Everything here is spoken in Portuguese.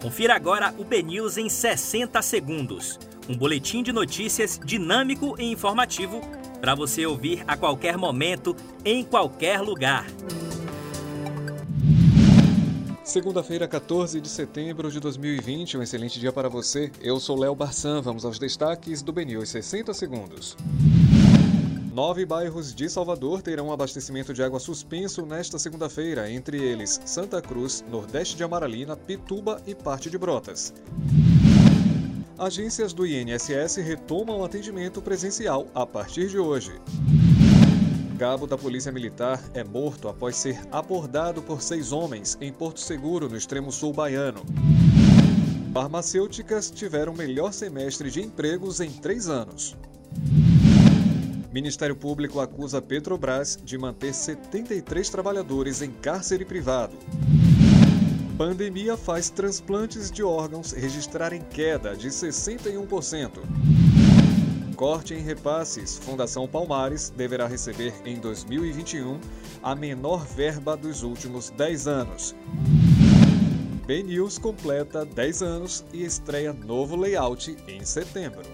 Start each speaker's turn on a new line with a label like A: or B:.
A: Confira agora o BNews em 60 segundos. Um boletim de notícias dinâmico e informativo para você ouvir a qualquer momento, em qualquer lugar.
B: Segunda-feira, 14 de setembro de 2020, um excelente dia para você. Eu sou Léo Barçan, vamos aos destaques do BNews 60 segundos. Nove bairros de Salvador terão abastecimento de água suspenso nesta segunda-feira, entre eles Santa Cruz, Nordeste de Amaralina, Pituba e parte de Brotas. Agências do INSS retomam atendimento presencial a partir de hoje. Cabo da Polícia Militar é morto após ser abordado por seis homens em Porto Seguro, no extremo sul baiano. Farmacêuticas tiveram melhor semestre de empregos em três anos. Ministério Público acusa Petrobras de manter 73 trabalhadores em cárcere privado. Pandemia faz transplantes de órgãos registrarem queda de 61%. Corte em repasses. Fundação Palmares deverá receber em 2021 a menor verba dos últimos 10 anos. BNews completa 10 anos e estreia novo layout em setembro.